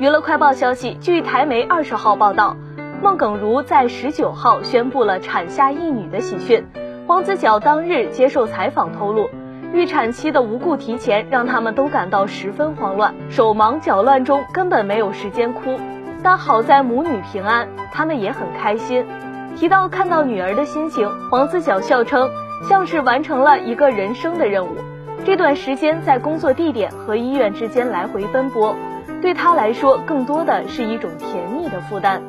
娱乐快报消息，据台媒二十号报道，孟耿如在十九号宣布了产下一女的喜讯。黄子佼当日接受采访透露，预产期的无故提前让他们都感到十分慌乱，手忙脚乱中根本没有时间哭。但好在母女平安，他们也很开心。提到看到女儿的心情，黄子佼笑称像是完成了一个人生的任务。这段时间在工作地点和医院之间来回奔波。对他来说，更多的是一种甜蜜的负担。